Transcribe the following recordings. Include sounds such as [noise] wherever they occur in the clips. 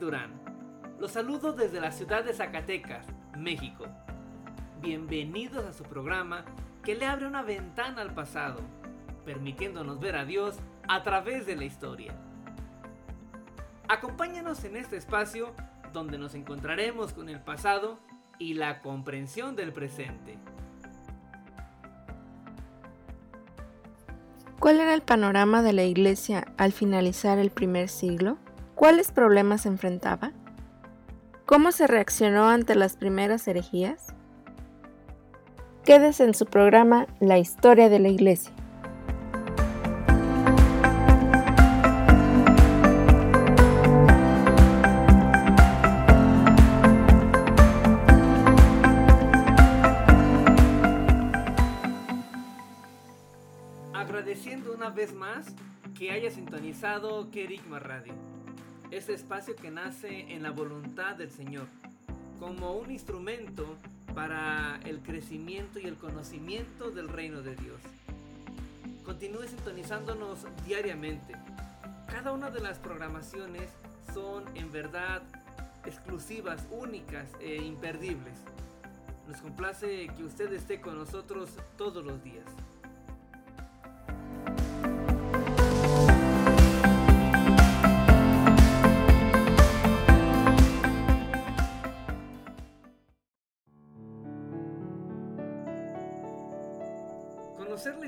Durán. Los saludo desde la ciudad de Zacatecas, México. Bienvenidos a su programa que le abre una ventana al pasado, permitiéndonos ver a Dios a través de la historia. Acompáñanos en este espacio donde nos encontraremos con el pasado y la comprensión del presente. ¿Cuál era el panorama de la Iglesia al finalizar el primer siglo? ¿Cuáles problemas enfrentaba? ¿Cómo se reaccionó ante las primeras herejías? Quédese en su programa La historia de la Iglesia. Agradeciendo una vez más que haya sintonizado Kerigma Radio, ese espacio que nace en la voluntad del Señor, como un instrumento para el crecimiento y el conocimiento del reino de Dios. Continúe sintonizándonos diariamente. Cada una de las programaciones son en verdad exclusivas, únicas e imperdibles. Nos complace que usted esté con nosotros todos los días.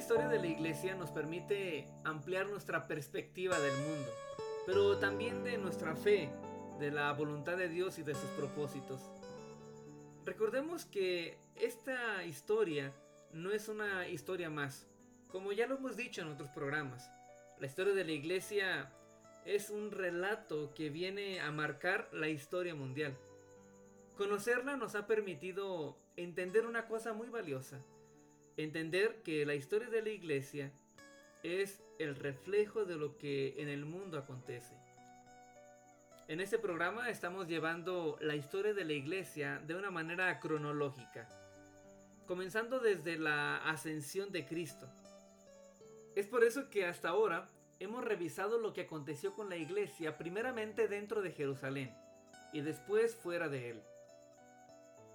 Historia de la iglesia nos permite ampliar nuestra perspectiva del mundo, pero también de nuestra fe, de la voluntad de Dios y de sus propósitos. Recordemos que esta historia no es una historia más, como ya lo hemos dicho en otros programas. La historia de la iglesia es un relato que viene a marcar la historia mundial. Conocerla nos ha permitido entender una cosa muy valiosa, entender que la historia de la iglesia es el reflejo de lo que en el mundo acontece. En este programa estamos llevando la historia de la iglesia de una manera cronológica, comenzando desde la ascensión de Cristo. Es por eso que hasta ahora hemos revisado lo que aconteció con la iglesia primeramente dentro de Jerusalén y después fuera de él.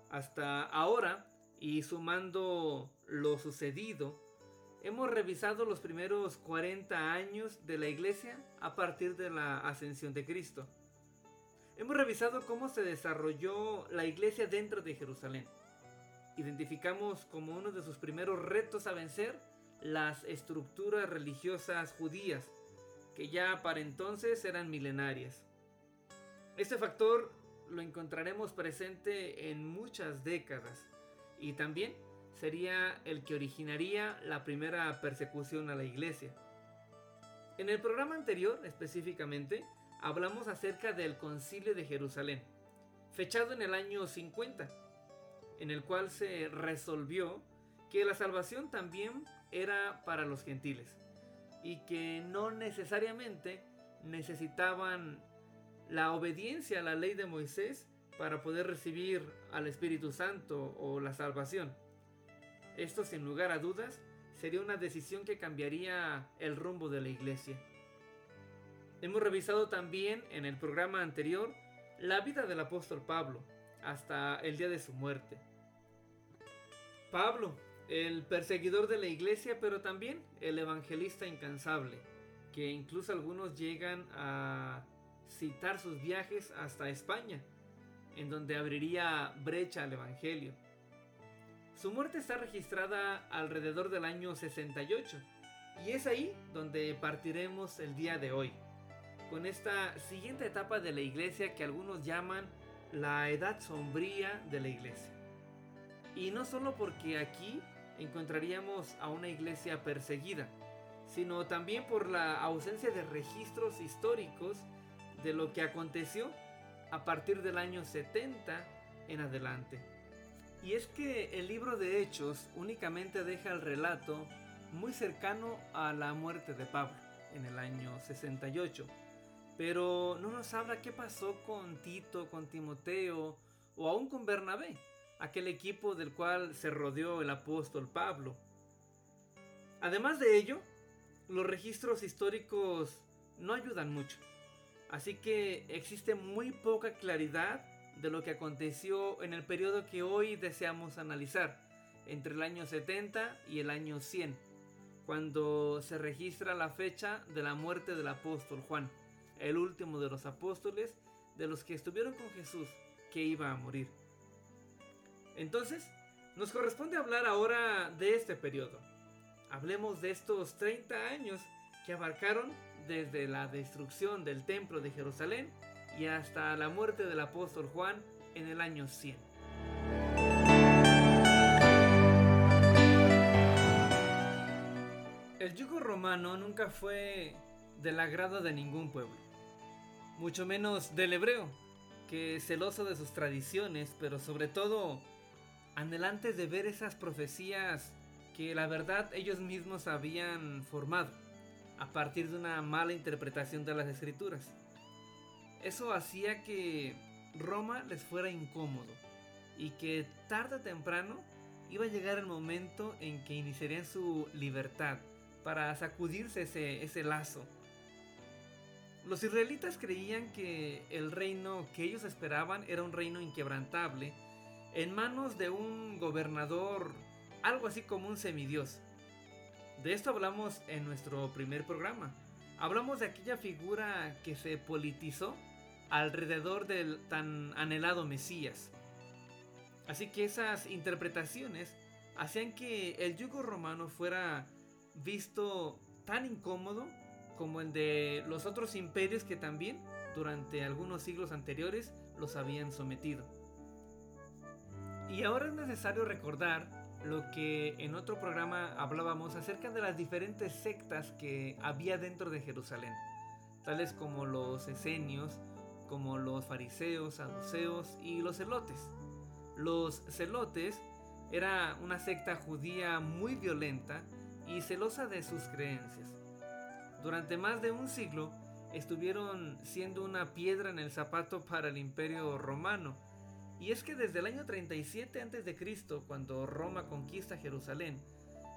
Hasta ahora, y sumando lo sucedido, hemos revisado los primeros 40 años de la iglesia a partir de la ascensión de Cristo. Hemos revisado cómo se desarrolló la iglesia dentro de Jerusalén. Identificamos como uno de sus primeros retos a vencer las estructuras religiosas judías, que ya para entonces eran milenarias. Este factor lo encontraremos presente en muchas décadas y también sería el que originaría la primera persecución a la iglesia. En el programa anterior, específicamente, hablamos acerca del concilio de Jerusalén, fechado en el año 50, en el cual se resolvió que la salvación también era para los gentiles y que no necesariamente necesitaban la obediencia a la ley de Moisés para poder recibir al Espíritu Santo o la salvación. Esto sin lugar a dudas sería una decisión que cambiaría el rumbo de la iglesia. Hemos revisado también en el programa anterior la vida del apóstol Pablo hasta el día de su muerte. Pablo, el perseguidor de la iglesia, pero también el evangelista incansable, que incluso algunos llegan a citar sus viajes hasta España, en donde abriría brecha al evangelio. Su muerte está registrada alrededor del año 68, y es ahí donde partiremos el día de hoy, con esta siguiente etapa de la iglesia que algunos llaman la edad sombría de la iglesia. Y no solo porque aquí encontraríamos a una iglesia perseguida, sino también por la ausencia de registros históricos de lo que aconteció a partir del año 70 en adelante. Y es que el libro de Hechos únicamente deja el relato muy cercano a la muerte de Pablo en el año 68. Pero no nos habla qué pasó con Tito, con Timoteo o aún con Bernabé, aquel equipo del cual se rodeó el apóstol Pablo. Además de ello, los registros históricos no ayudan mucho. Así que existe muy poca claridad de lo que aconteció en el periodo que hoy deseamos analizar, entre el año 70 y el año 100, cuando se registra la fecha de la muerte del apóstol Juan, el último de los apóstoles de los que estuvieron con Jesús, que iba a morir. Entonces, nos corresponde hablar ahora de este periodo. Hablemos de estos 30 años que abarcaron desde la destrucción del templo de Jerusalén y hasta la muerte del apóstol Juan en el año 100. El yugo romano nunca fue del agrado de ningún pueblo, mucho menos del hebreo, que celoso de sus tradiciones, pero sobre todo anhelantes de ver esas profecías que la verdad ellos mismos habían formado a partir de una mala interpretación de las escrituras. Eso hacía que Roma les fuera incómodo y que tarde o temprano iba a llegar el momento en que iniciarían su libertad para sacudirse ese, lazo. Los israelitas creían que el reino que ellos esperaban era un reino inquebrantable en manos de un gobernador, algo así como un semidios. De esto hablamos en nuestro primer programa. Hablamos de aquella figura que se politizó alrededor del tan anhelado Mesías. Así que esas interpretaciones hacían que el yugo romano fuera visto tan incómodo como el de los otros imperios que también durante algunos siglos anteriores los habían sometido. Y ahora es necesario recordar lo que en otro programa hablábamos acerca de las diferentes sectas que había dentro de Jerusalén, tales como los esenios, como los fariseos, saduceos y los celotes. Los celotes era una secta judía muy violenta y celosa de sus creencias. Durante más de un siglo estuvieron siendo una piedra en el zapato para el imperio romano, y es que desde el año 37 a.C., cuando Roma conquista Jerusalén,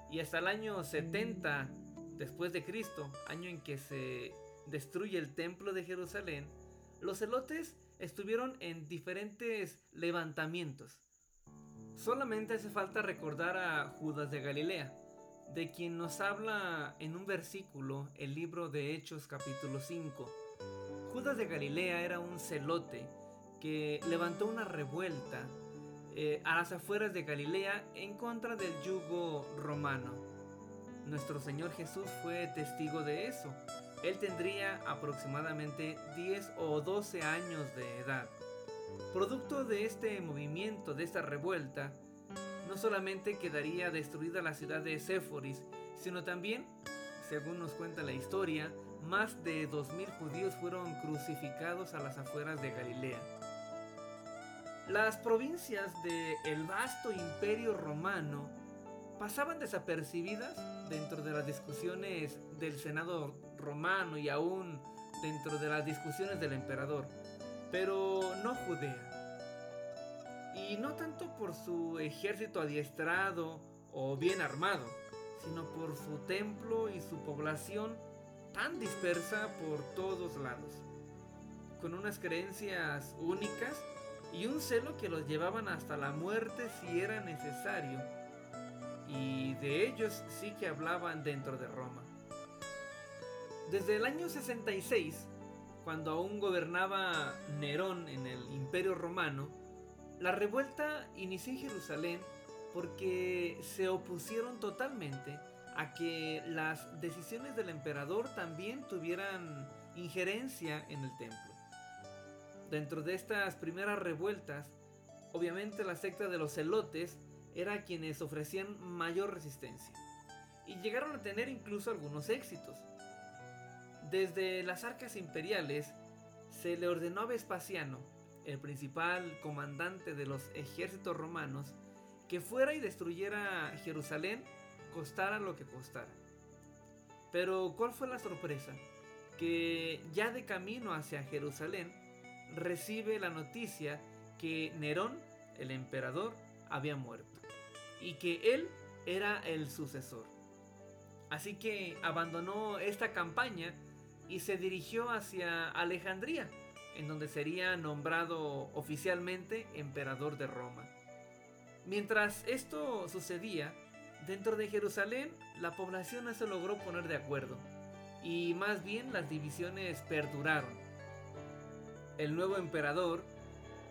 y hasta el año 70 después de Cristo, año en que se destruye el templo de Jerusalén, los celotes estuvieron en diferentes levantamientos. Solamente hace falta recordar a Judas de Galilea, de quien nos habla en un versículo el libro de Hechos capítulo 5. Judas de Galilea era un celote que levantó una revuelta eh, a las afueras de Galilea en contra del yugo romano. Nuestro Señor Jesús fue testigo de eso. Él tendría aproximadamente 10 o 12 años de edad. Producto de este movimiento, de esta revuelta, no solamente quedaría destruida la ciudad de Séforis, sino también, según nos cuenta la historia, más de 2.000 judíos fueron crucificados a las afueras de Galilea. Las provincias del vasto imperio romano pasaban desapercibidas dentro de las discusiones del Senado romano y aún dentro de las discusiones del emperador, pero no Judea. Y no tanto por su ejército adiestrado o bien armado, sino por su templo y su población tan dispersa por todos lados, con unas creencias únicas y un celo que los llevaban hasta la muerte si era necesario. Y de ellos sí que hablaban dentro de Roma. Desde el año 66, cuando aún gobernaba Nerón en el Imperio Romano, la revuelta inició en Jerusalén porque se opusieron totalmente a que las decisiones del emperador también tuvieran injerencia en el templo. Dentro de estas primeras revueltas, obviamente la secta de los celotes era quienes ofrecían mayor resistencia y llegaron a tener incluso algunos éxitos. Desde las arcas imperiales se le ordenó a Vespasiano, el principal comandante de los ejércitos romanos, que fuera y destruyera Jerusalén, costara lo que costara. Pero ¿cuál fue la sorpresa? Que ya de camino hacia Jerusalén recibe la noticia que Nerón, el emperador, había muerto y que él era el sucesor. Así que abandonó esta campaña y se dirigió hacia Alejandría, en donde sería nombrado oficialmente emperador de Roma. Mientras esto sucedía, dentro de Jerusalén la población no se logró poner de acuerdo, y más bien las divisiones perduraron. El nuevo emperador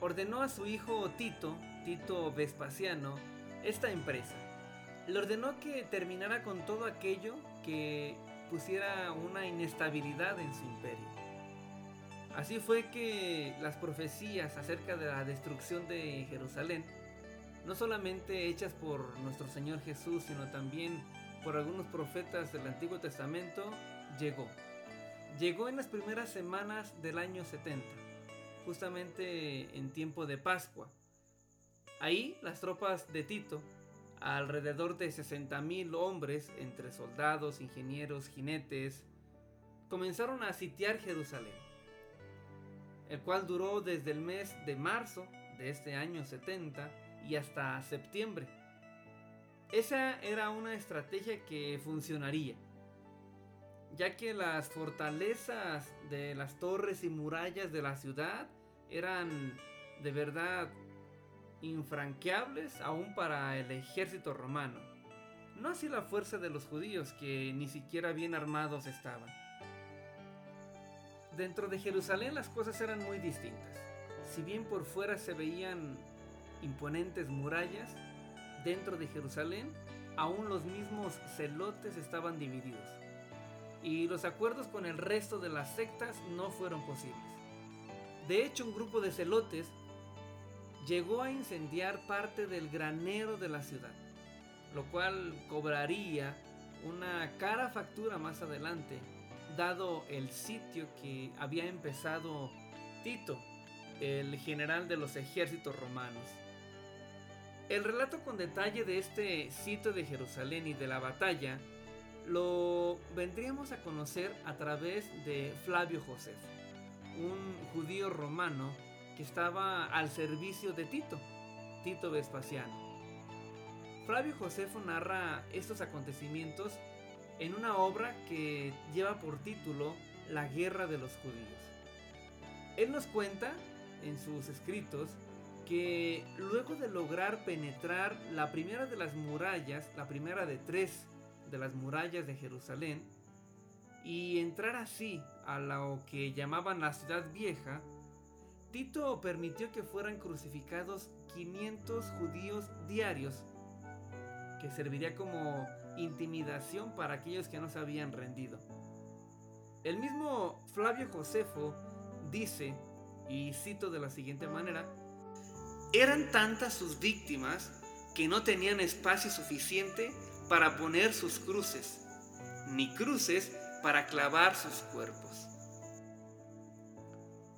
ordenó a su hijo Tito, Tito Vespasiano, esta empresa. Le ordenó que terminara con todo aquello que pusiera una inestabilidad en su imperio. Así fue que las profecías acerca de la destrucción de Jerusalén, no solamente hechas por nuestro Señor Jesús, sino también por algunos profetas del Antiguo Testamento, llegó. Llegó en las primeras semanas del año 70, justamente en tiempo de Pascua. Ahí las tropas de Tito alrededor de 60.000 hombres, entre soldados, ingenieros, jinetes, comenzaron a sitiar Jerusalén, el cual duró desde el mes de marzo de este año 70 y hasta septiembre. Esa era una estrategia que funcionaría, ya que las fortalezas de las torres y murallas de la ciudad eran de verdad infranqueables aún para el ejército romano. No así la fuerza de los judíos, que ni siquiera bien armados estaban. Dentro de Jerusalén las cosas eran muy distintas. Si bien por fuera se veían imponentes murallas, dentro de Jerusalén aún los mismos celotes estaban divididos. Y los acuerdos con el resto de las sectas no fueron posibles. De hecho, un grupo de celotes llegó a incendiar parte del granero de la ciudad, lo cual cobraría una cara factura más adelante, dado el sitio que había empezado Tito, el general de los ejércitos romanos. El relato con detalle de este sitio de Jerusalén y de la batalla lo vendríamos a conocer a través de Flavio José, un judío romano que estaba al servicio de Tito, Tito Vespasiano. Flavio Josefo narra estos acontecimientos en una obra que lleva por título La Guerra de los Judíos. Él nos cuenta en sus escritos que luego de lograr penetrar la primera de las murallas, la primera de tres de las murallas de Jerusalén, y entrar así a lo que llamaban la ciudad vieja, Tito permitió que fueran crucificados 500 judíos diarios, que serviría como intimidación para aquellos que no se habían rendido. El mismo Flavio Josefo dice, y cito de la siguiente manera, eran tantas sus víctimas que no tenían espacio suficiente para poner sus cruces, ni cruces para clavar sus cuerpos.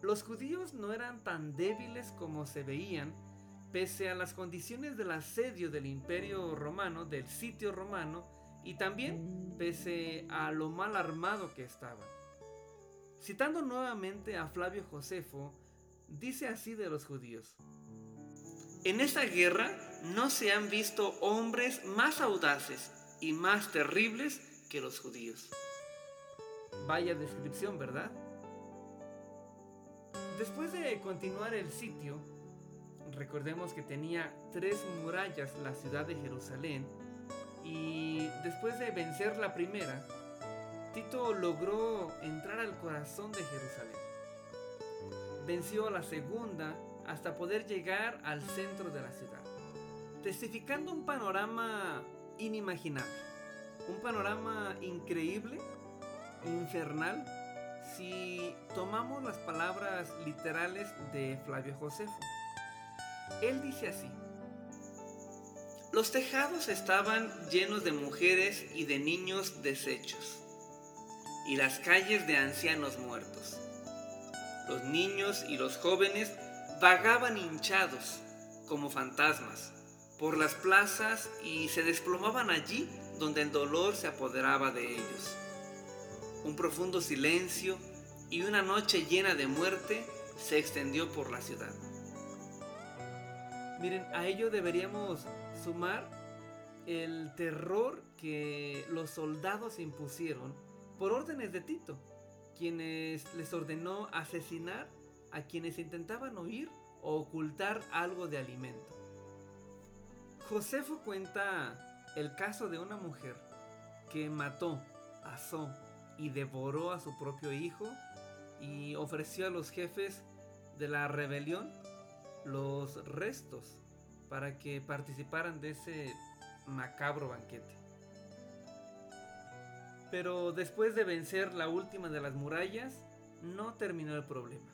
Los judíos no eran tan débiles como se veían, pese a las condiciones del asedio del imperio romano, del sitio romano, y también pese a lo mal armado que estaban. Citando nuevamente a Flavio Josefo, dice así de los judíos. En esa guerra no se han visto hombres más audaces y más terribles que los judíos. Vaya descripción, ¿verdad? Después de continuar el sitio, recordemos que tenía tres murallas la ciudad de Jerusalén y después de vencer la primera, Tito logró entrar al corazón de Jerusalén. Venció la segunda hasta poder llegar al centro de la ciudad, testificando un panorama inimaginable, un panorama increíble, infernal, si tomamos las palabras literales de Flavio Josefo. Él dice así, Los tejados estaban llenos de mujeres y de niños deshechos, y las calles de ancianos muertos. Los niños y los jóvenes vagaban hinchados como fantasmas por las plazas y se desplomaban allí donde el dolor se apoderaba de ellos. Un profundo silencio y una noche llena de muerte se extendió por la ciudad. Miren, a ello deberíamos sumar el terror que los soldados impusieron por órdenes de Tito, quienes les ordenó asesinar a quienes intentaban huir o ocultar algo de alimento. Josefo cuenta el caso de una mujer que mató, asó y devoró a su propio hijo y ofreció a los jefes de la rebelión los restos para que participaran de ese macabro banquete. Pero después de vencer la última de las murallas, no terminó el problema.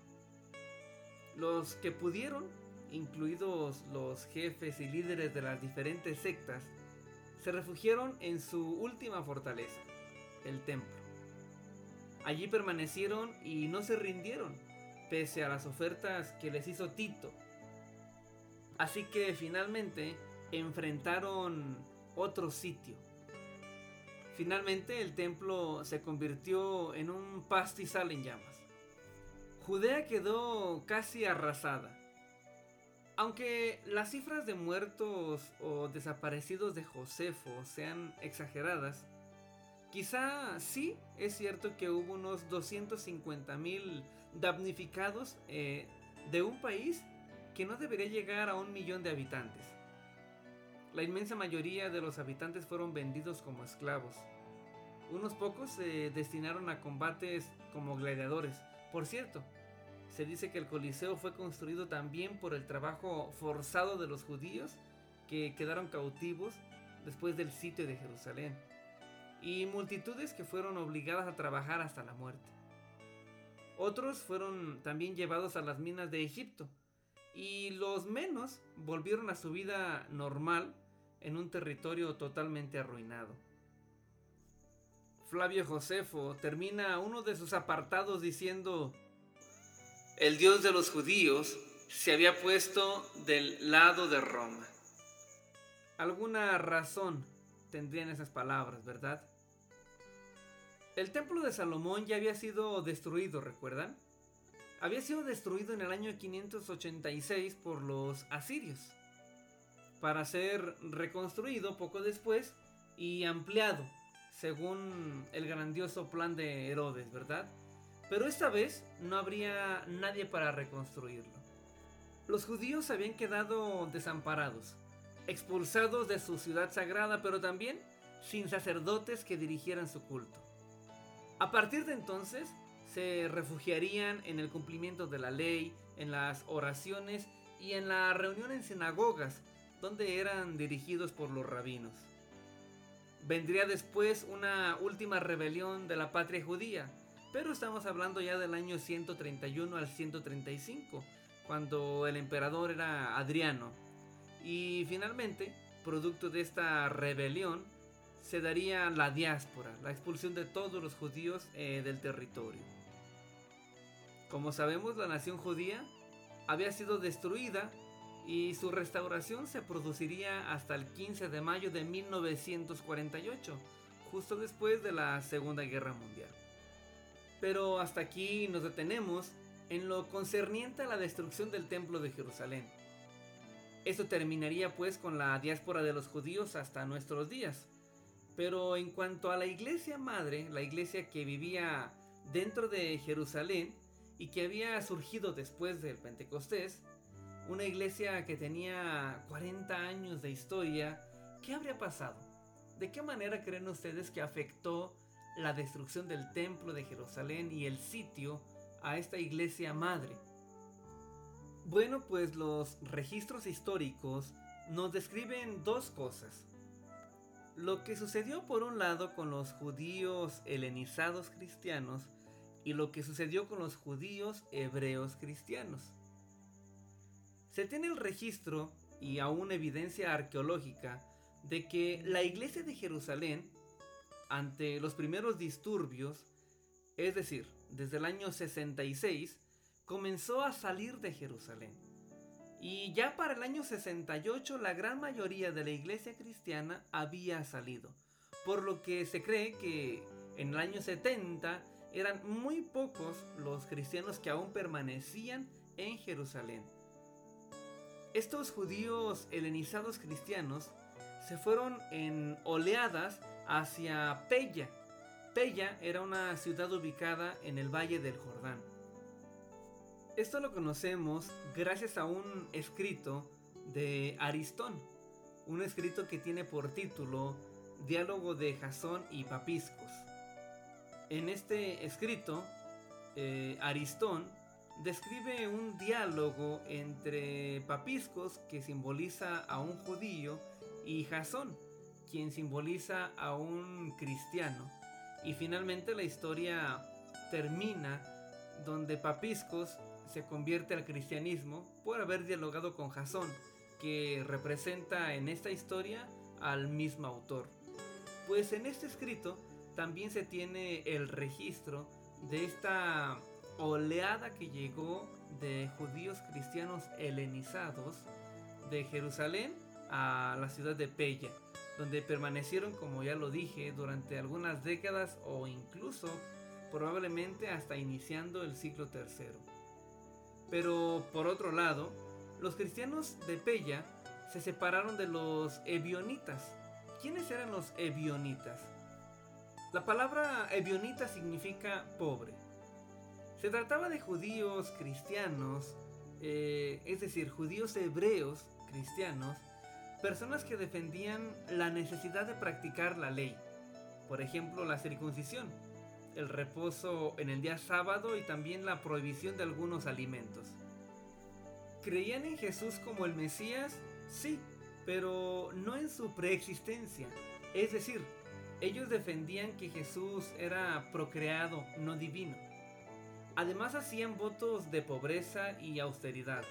Los que pudieron, incluidos los jefes y líderes de las diferentes sectas, se refugiaron en su última fortaleza, el templo. Allí permanecieron y no se rindieron, pese a las ofertas que les hizo Tito. Así que finalmente enfrentaron otro sitio. Finalmente el templo se convirtió en un pastizal en llamas. Judea quedó casi arrasada. Aunque las cifras de muertos o desaparecidos de Josefo sean exageradas, quizá sí es cierto que hubo unos 250 mil damnificados eh, de un país que no debería llegar a un millón de habitantes. La inmensa mayoría de los habitantes fueron vendidos como esclavos. Unos pocos se destinaron a combates como gladiadores. Por cierto, se dice que el Coliseo fue construido también por el trabajo forzado de los judíos que quedaron cautivos después del sitio de Jerusalén, y multitudes que fueron obligadas a trabajar hasta la muerte. Otros fueron también llevados a las minas de Egipto, y los menos volvieron a su vida normal en un territorio totalmente arruinado. Flavio Josefo termina uno de sus apartados diciendo, el Dios de los judíos se había puesto del lado de Roma. Alguna razón tendrían esas palabras, ¿verdad? El templo de Salomón ya había sido destruido, ¿recuerdan? Había sido destruido en el año 586 por los asirios, para ser reconstruido poco después y ampliado, según el grandioso plan de Herodes, ¿verdad? Pero esta vez no habría nadie para reconstruirlo. Los judíos habían quedado desamparados, expulsados de su ciudad sagrada, pero también sin sacerdotes que dirigieran su culto. A partir de entonces, se refugiarían en el cumplimiento de la ley, en las oraciones y en la reunión en sinagogas, donde eran dirigidos por los rabinos. Vendría después una última rebelión de la patria judía, pero estamos hablando ya del año 131 al 135, cuando el emperador era Adriano. Y finalmente, producto de esta rebelión, se daría la diáspora, la expulsión de todos los judíos eh, del territorio. Como sabemos, la nación judía había sido destruida y su restauración se produciría hasta el 15 de mayo de 1948, justo después de la Segunda Guerra Mundial. Pero hasta aquí nos detenemos en lo concerniente a la destrucción del templo de Jerusalén. Esto terminaría pues con la diáspora de los judíos hasta nuestros días. Pero en cuanto a la iglesia madre, la iglesia que vivía dentro de Jerusalén y que había surgido después del Pentecostés, una iglesia que tenía 40 años de historia, ¿qué habría pasado? ¿De qué manera creen ustedes que afectó la destrucción del templo de Jerusalén y el sitio a esta iglesia madre. Bueno, pues los registros históricos nos describen dos cosas. Lo que sucedió por un lado con los judíos helenizados cristianos y lo que sucedió con los judíos hebreos cristianos. Se tiene el registro y aún evidencia arqueológica de que la iglesia de Jerusalén, ante los primeros disturbios, es decir, desde el año 66, comenzó a salir de Jerusalén. Y ya para el año 68 la gran mayoría de la iglesia cristiana había salido, por lo que se cree que en el año 70 eran muy pocos los cristianos que aún permanecían en Jerusalén. Estos judíos helenizados cristianos se fueron en oleadas hacia Pella. Pella era una ciudad ubicada en el Valle del Jordán. Esto lo conocemos gracias a un escrito de Aristón, un escrito que tiene por título Diálogo de Jasón y Papiscos. En este escrito, eh, Aristón describe un diálogo entre Papiscos, que simboliza a un judío, y Jasón, quien simboliza a un cristiano. Y finalmente la historia termina donde Papiscos se convierte al cristianismo por haber dialogado con Jasón, que representa en esta historia al mismo autor. Pues en este escrito también se tiene el registro de esta oleada que llegó de judíos cristianos helenizados de Jerusalén a la ciudad de Pella, donde permanecieron, como ya lo dije, durante algunas décadas o incluso probablemente hasta iniciando el siglo III. Pero por otro lado, los cristianos de Pella se separaron de los ebionitas. ¿Quiénes eran los ebionitas? La palabra ebionita significa pobre. Se trataba de judíos cristianos, eh, es decir, judíos hebreos cristianos, personas que defendían la necesidad de practicar la ley, por ejemplo la circuncisión, el reposo en el día sábado y también la prohibición de algunos alimentos. ¿Creían en Jesús como el Mesías? Sí, pero no en su preexistencia. Es decir, ellos defendían que Jesús era procreado, no divino. Además hacían votos de pobreza y austeridad.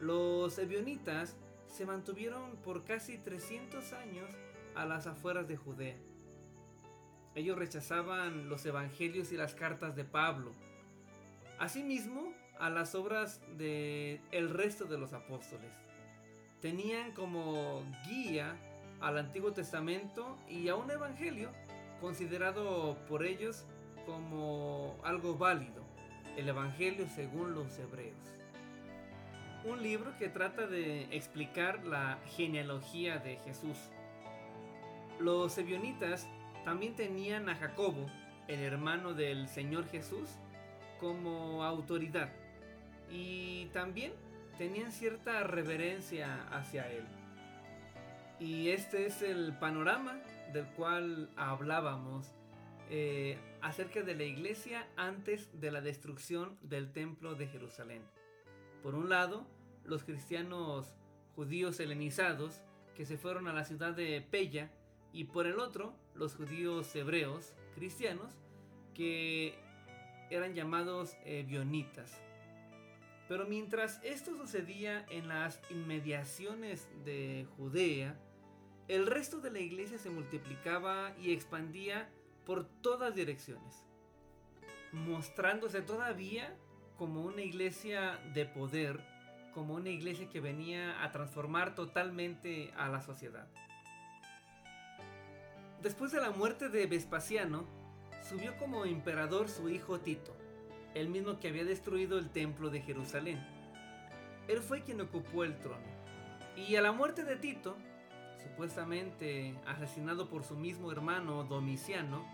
Los ebionitas se mantuvieron por casi 300 años a las afueras de Judea. Ellos rechazaban los evangelios y las cartas de Pablo. Asimismo, a las obras de el resto de los apóstoles. Tenían como guía al Antiguo Testamento y a un evangelio considerado por ellos como algo válido, el Evangelio según los hebreos. Un libro que trata de explicar la genealogía de Jesús. Los ebionitas también tenían a Jacobo, el hermano del Señor Jesús, como autoridad y también tenían cierta reverencia hacia él. Y este es el panorama del cual hablábamos eh, acerca de la iglesia antes de la destrucción del templo de Jerusalén. Por un lado, los cristianos judíos helenizados que se fueron a la ciudad de Pella y por el otro, los judíos hebreos cristianos que eran llamados eh, bionitas. Pero mientras esto sucedía en las inmediaciones de Judea, el resto de la iglesia se multiplicaba y expandía por todas direcciones, mostrándose todavía como una iglesia de poder, como una iglesia que venía a transformar totalmente a la sociedad. Después de la muerte de Vespasiano, subió como emperador su hijo Tito, el mismo que había destruido el templo de Jerusalén. Él fue quien ocupó el trono. Y a la muerte de Tito, supuestamente asesinado por su mismo hermano Domiciano,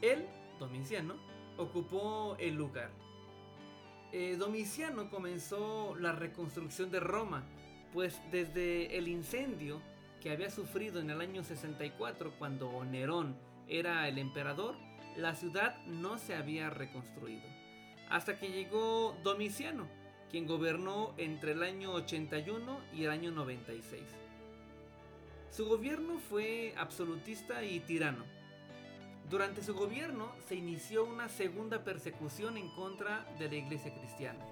él, Domiciano, ocupó el lugar. Eh, Domiciano comenzó la reconstrucción de Roma, pues desde el incendio que había sufrido en el año 64 cuando Nerón era el emperador, la ciudad no se había reconstruido. Hasta que llegó Domiciano, quien gobernó entre el año 81 y el año 96. Su gobierno fue absolutista y tirano. Durante su gobierno se inició una segunda persecución en contra de la iglesia cristiana.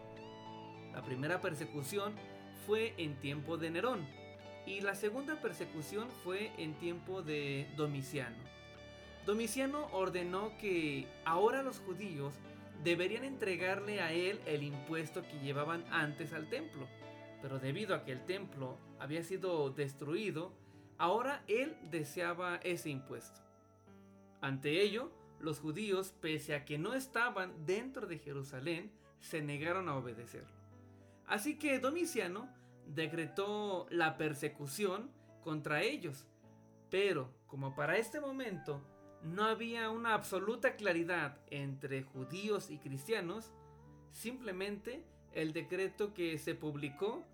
La primera persecución fue en tiempo de Nerón, Y la segunda persecución fue en tiempo de Domiciano. Domiciano ordenó que ahora los judíos deberían entregarle a él el impuesto que llevaban antes al templo. Pero debido a que el templo había sido destruido, ahora él deseaba ese impuesto. Ante ello, los judíos, pese a que no estaban dentro de Jerusalén, se negaron a obedecerlo. Así que Domiciano decretó la persecución contra ellos. Pero como para este momento no había una absoluta claridad entre judíos y cristianos, simplemente el decreto que se publicó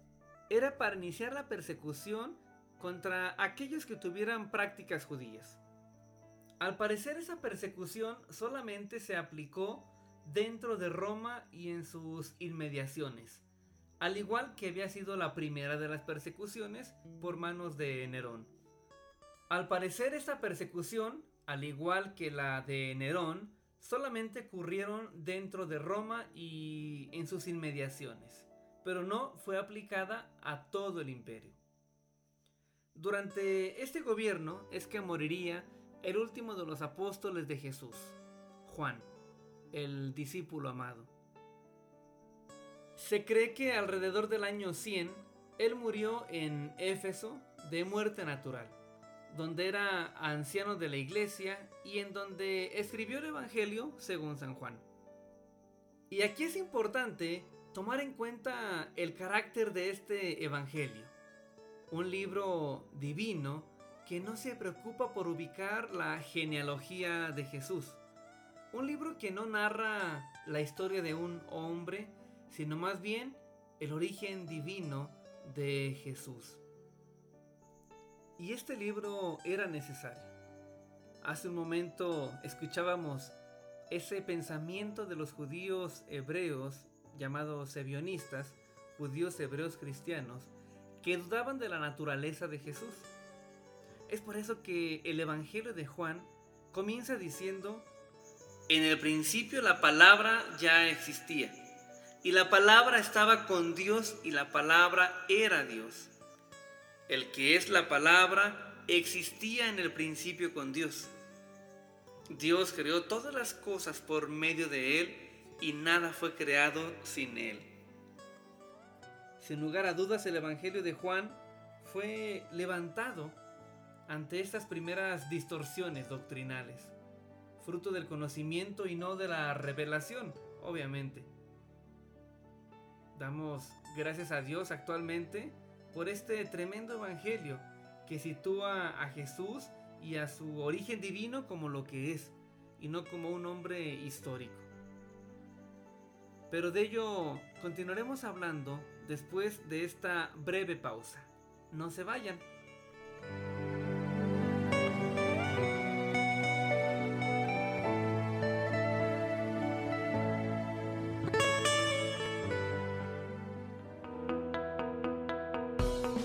era para iniciar la persecución contra aquellos que tuvieran prácticas judías. Al parecer esa persecución solamente se aplicó dentro de Roma y en sus inmediaciones, al igual que había sido la primera de las persecuciones por manos de Nerón. Al parecer esta persecución, al igual que la de Nerón, solamente ocurrieron dentro de Roma y en sus inmediaciones, pero no fue aplicada a todo el imperio. Durante este gobierno es que moriría el último de los apóstoles de Jesús, Juan, el discípulo amado. Se cree que alrededor del año 100, él murió en Éfeso de muerte natural, donde era anciano de la iglesia y en donde escribió el Evangelio según San Juan. Y aquí es importante tomar en cuenta el carácter de este Evangelio, un libro divino que no se preocupa por ubicar la genealogía de Jesús, un libro que no narra la historia de un hombre, sino más bien el origen divino de Jesús. Y este libro era necesario. Hace un momento escuchábamos ese pensamiento de los judíos hebreos, llamados ebionistas, judíos hebreos cristianos, que dudaban de la naturaleza de Jesús. Es por eso que el Evangelio de Juan comienza diciendo en el principio la palabra ya existía. Y la palabra estaba con Dios y la palabra era Dios. El que es la palabra existía en el principio con Dios. Dios creó todas las cosas por medio de Él y nada fue creado sin Él. Sin lugar a dudas el Evangelio de Juan fue levantado ante estas primeras distorsiones doctrinales fruto del conocimiento y no de la revelación, obviamente. Damos gracias a Dios actualmente por este tremendo evangelio que sitúa a Jesús y a su origen divino como lo que es y no como un hombre histórico. Pero de ello continuaremos hablando después de esta breve pausa. No se vayan.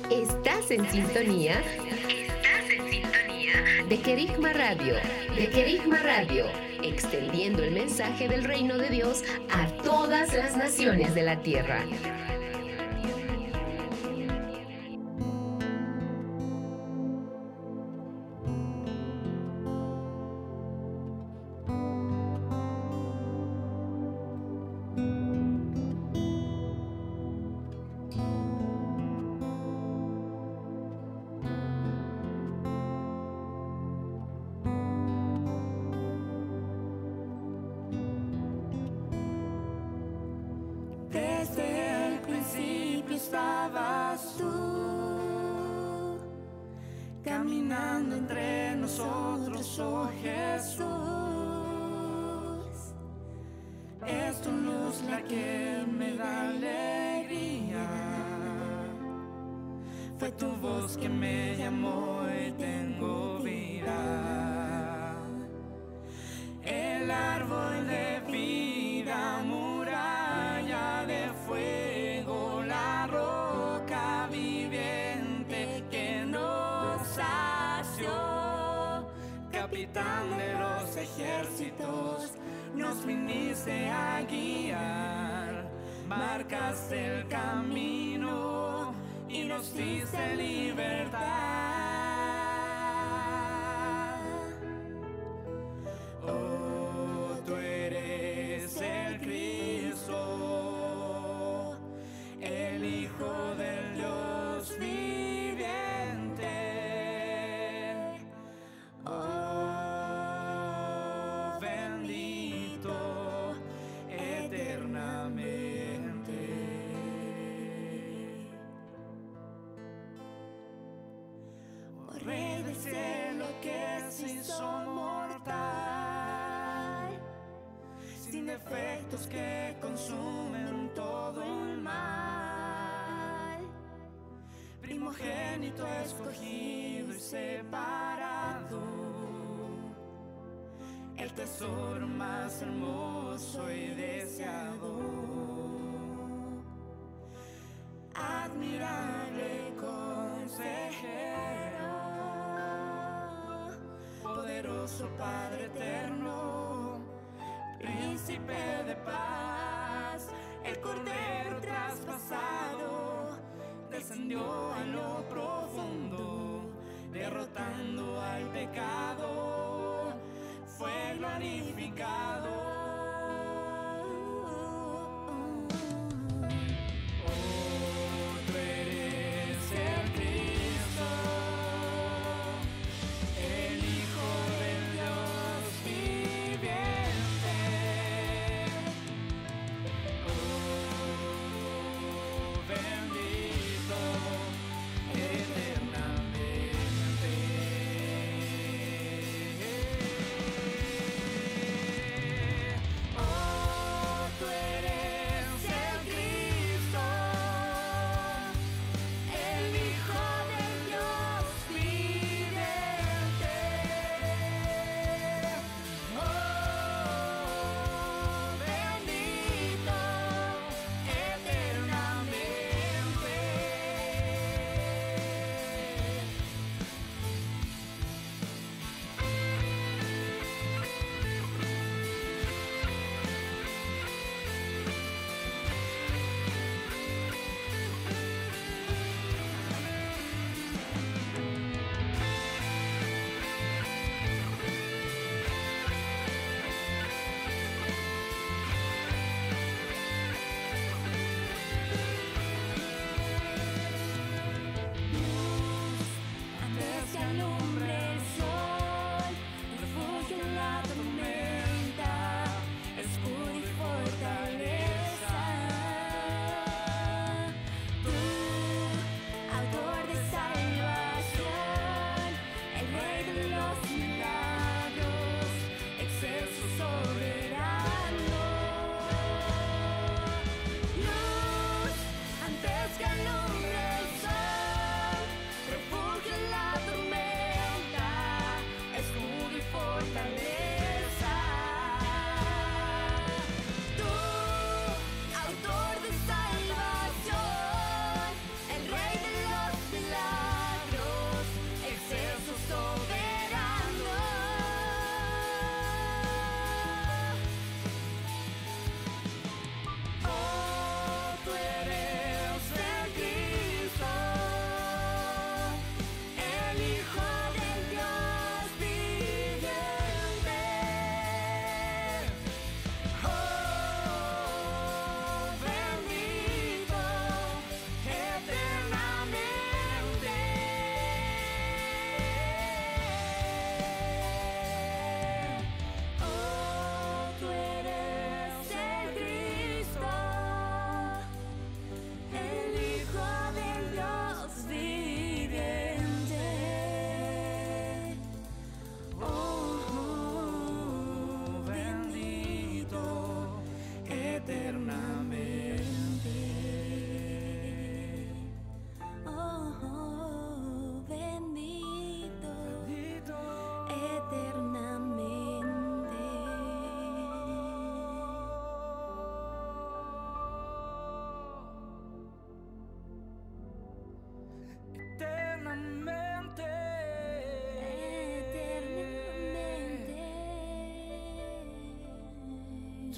Estás en sintonía. Estás en sintonía de Querigma Radio. De Querigma Radio. Extendiendo el mensaje del reino de Dios a todas las naciones de la tierra. Que consumen todo el mal, primogénito escogido y separado. El tesoro más hermoso y deseado. Admirable consejero, poderoso Padre cordero traspasado, descendió a lo profundo, derrotando al pecado fue glorificado.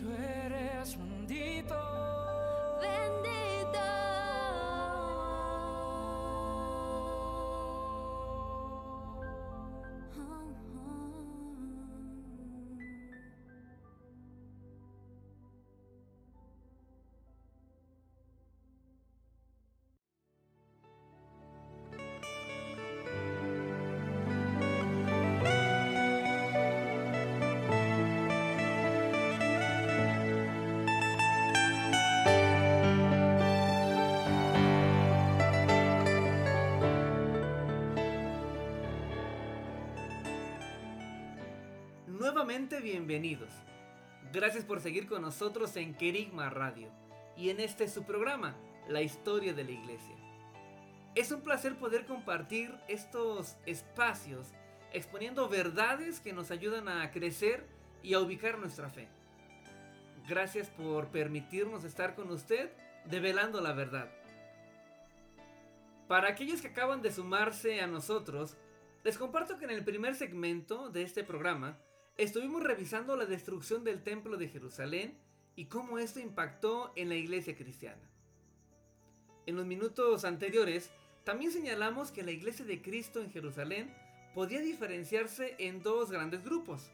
sweat. Bienvenidos. Gracias por seguir con nosotros en Kerigma Radio y en este su programa, La historia de la iglesia. Es un placer poder compartir estos espacios exponiendo verdades que nos ayudan a crecer y a ubicar nuestra fe. Gracias por permitirnos estar con usted develando la verdad. Para aquellos que acaban de sumarse a nosotros, les comparto que en el primer segmento de este programa estuvimos revisando la destrucción del templo de Jerusalén y cómo esto impactó en la iglesia cristiana. En los minutos anteriores también señalamos que la iglesia de Cristo en Jerusalén podía diferenciarse en dos grandes grupos.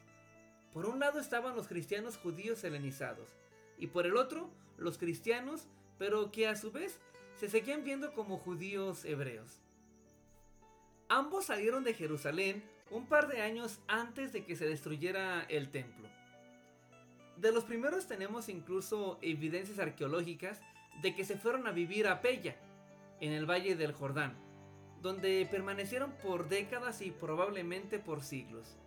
Por un lado estaban los cristianos judíos helenizados y por el otro los cristianos, pero que a su vez se seguían viendo como judíos hebreos. Ambos salieron de Jerusalén un par de años antes de que se destruyera el templo. De los primeros tenemos incluso evidencias arqueológicas de que se fueron a vivir a Pella, en el Valle del Jordán, donde permanecieron por décadas y probablemente por siglos,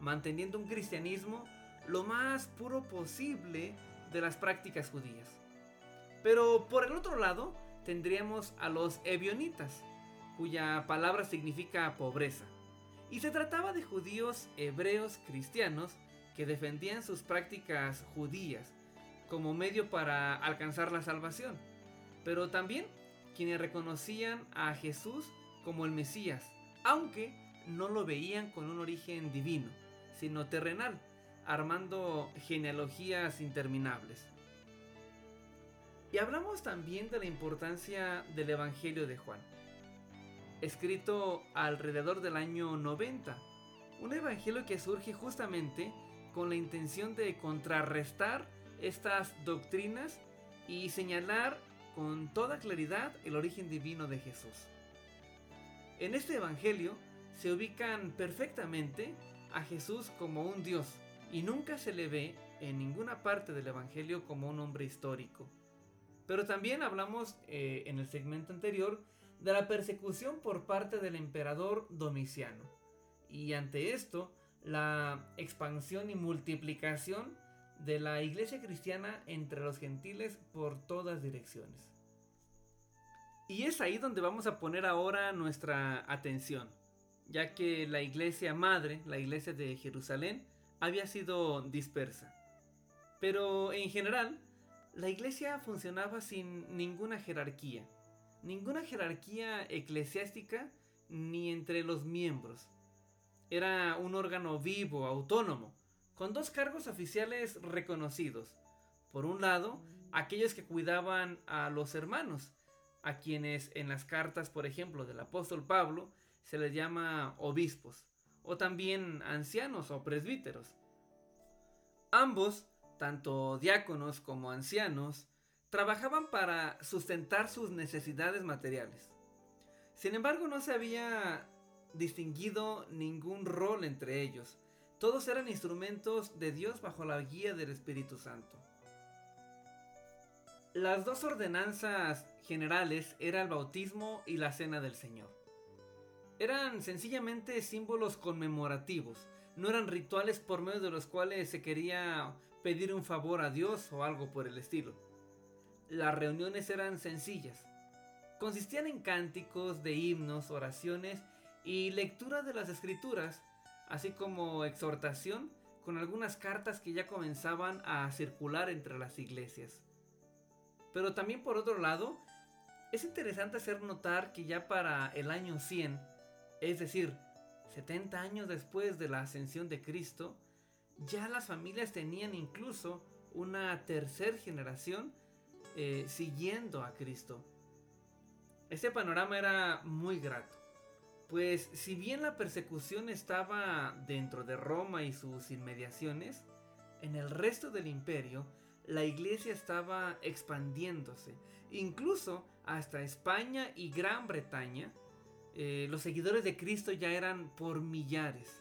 manteniendo un cristianismo lo más puro posible de las prácticas judías. Pero por el otro lado tendríamos a los ebionitas, cuya palabra significa pobreza, y se trataba de judíos hebreos cristianos que defendían sus prácticas judías como medio para alcanzar la salvación, pero también quienes reconocían a Jesús como el Mesías, aunque no lo veían con un origen divino, sino terrenal, armando genealogías interminables. Y hablamos también de la importancia del Evangelio de Juan, escrito alrededor del año 90, un evangelio que surge justamente con la intención de contrarrestar estas doctrinas y señalar con toda claridad el origen divino de Jesús. En este Evangelio se ubican perfectamente a Jesús como un Dios y nunca se le ve en ninguna parte del Evangelio como un hombre histórico. Pero también hablamos eh, en el segmento anterior de la persecución por parte del emperador Domiciano. Y ante esto, la expansión y multiplicación de la iglesia cristiana entre los gentiles por todas direcciones. Y es ahí donde vamos a poner ahora nuestra atención, ya que la iglesia madre, la iglesia de Jerusalén, había sido dispersa. Pero en general, la iglesia funcionaba sin ninguna jerarquía, ninguna jerarquía eclesiástica ni entre los miembros. Era un órgano vivo, autónomo, con dos cargos oficiales reconocidos. Por un lado, aquellos que cuidaban a los hermanos, a quienes en las cartas, por ejemplo, del apóstol Pablo, se les llama obispos, o también ancianos o presbíteros. Ambos, tanto diáconos como ancianos, trabajaban para sustentar sus necesidades materiales. Sin embargo, no se había distinguido ningún rol entre ellos. Todos eran instrumentos de Dios bajo la guía del Espíritu Santo. Las dos ordenanzas generales eran el bautismo y la cena del Señor. Eran sencillamente símbolos conmemorativos, no eran rituales por medio de los cuales se quería pedir un favor a Dios o algo por el estilo. Las reuniones eran sencillas, consistían en cánticos de himnos, oraciones y lectura de las escrituras, así como exhortación con algunas cartas que ya comenzaban a circular entre las iglesias. Pero también por otro lado, es interesante hacer notar que ya para el año 100, es decir, 70 años después de la ascensión de Cristo, ya las familias tenían incluso una tercera generación eh, siguiendo a Cristo. Este panorama era muy grato, pues si bien la persecución estaba dentro de Roma y sus inmediaciones, en el resto del imperio la iglesia estaba expandiéndose, incluso hasta España y Gran Bretaña, eh, los seguidores de Cristo ya eran por millares.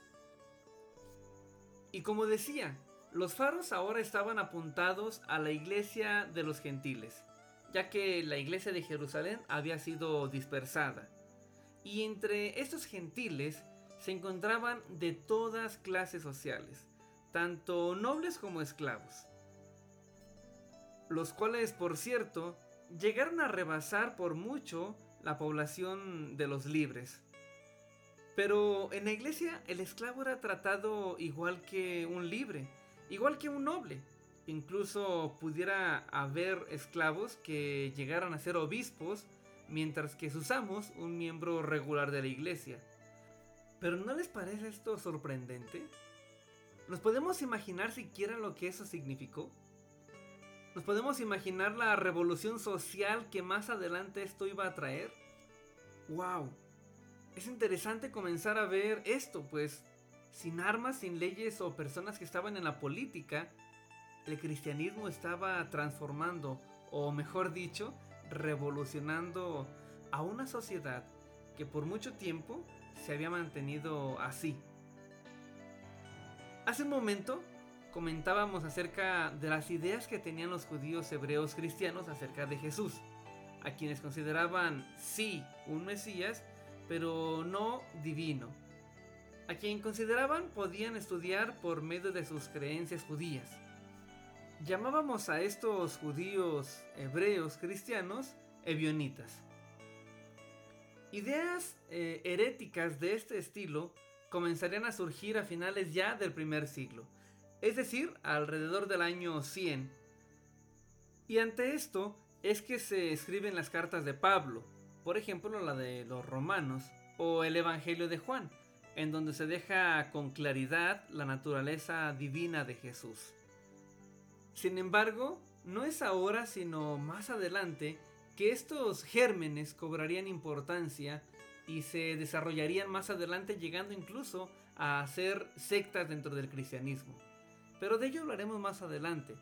Y como decía, los faros ahora estaban apuntados a la iglesia de los gentiles, ya que la iglesia de Jerusalén había sido dispersada. Y entre estos gentiles se encontraban de todas clases sociales, tanto nobles como esclavos, los cuales, por cierto, llegaron a rebasar por mucho la población de los libres. Pero en la iglesia el esclavo era tratado igual que un libre, igual que un noble. Incluso pudiera haber esclavos que llegaran a ser obispos, mientras que sus amos un miembro regular de la iglesia. Pero ¿no les parece esto sorprendente? ¿Nos podemos imaginar siquiera lo que eso significó? ¿Nos podemos imaginar la revolución social que más adelante esto iba a traer? ¡Wow! Es interesante comenzar a ver esto, pues sin armas, sin leyes o personas que estaban en la política, el cristianismo estaba transformando, o mejor dicho, revolucionando a una sociedad que por mucho tiempo se había mantenido así. Hace un momento comentábamos acerca de las ideas que tenían los judíos hebreos cristianos acerca de Jesús, a quienes consideraban sí un Mesías, pero no divino, a quien consideraban podían estudiar por medio de sus creencias judías. Llamábamos a estos judíos hebreos cristianos ebionitas. Ideas eh, heréticas de este estilo comenzarían a surgir a finales ya del primer siglo, es decir, alrededor del año 100. Y ante esto es que se escriben las cartas de Pablo, por ejemplo la de los romanos o el Evangelio de Juan, en donde se deja con claridad la naturaleza divina de Jesús. Sin embargo, no es ahora sino más adelante que estos gérmenes cobrarían importancia y se desarrollarían más adelante llegando incluso a ser sectas dentro del cristianismo. Pero de ello hablaremos más adelante.